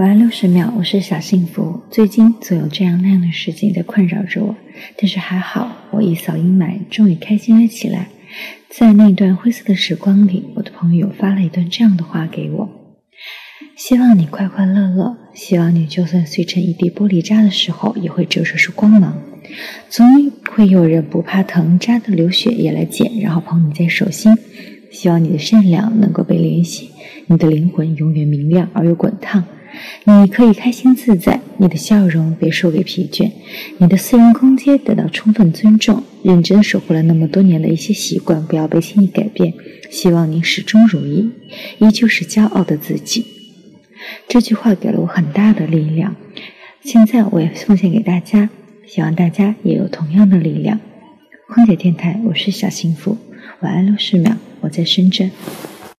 晚安六十秒，我是小幸福。最近总有这样那样的事情在困扰着我，但是还好，我一扫阴霾，终于开心了起来。在那段灰色的时光里，我的朋友发了一段这样的话给我：希望你快快乐乐，希望你就算碎成一地玻璃渣的时候，也会折射出光芒。总会有人不怕疼，渣的流血也来捡，然后捧你在手心。希望你的善良能够被怜惜，你的灵魂永远明亮而又滚烫。你可以开心自在，你的笑容别输给疲倦，你的私人空间得到充分尊重。认真守护了那么多年的一些习惯，不要被轻易改变。希望你始终如一，依旧是骄傲的自己。这句话给了我很大的力量，现在我也奉献给大家，希望大家也有同样的力量。空姐电台，我是小幸福，晚安六十秒，我在深圳。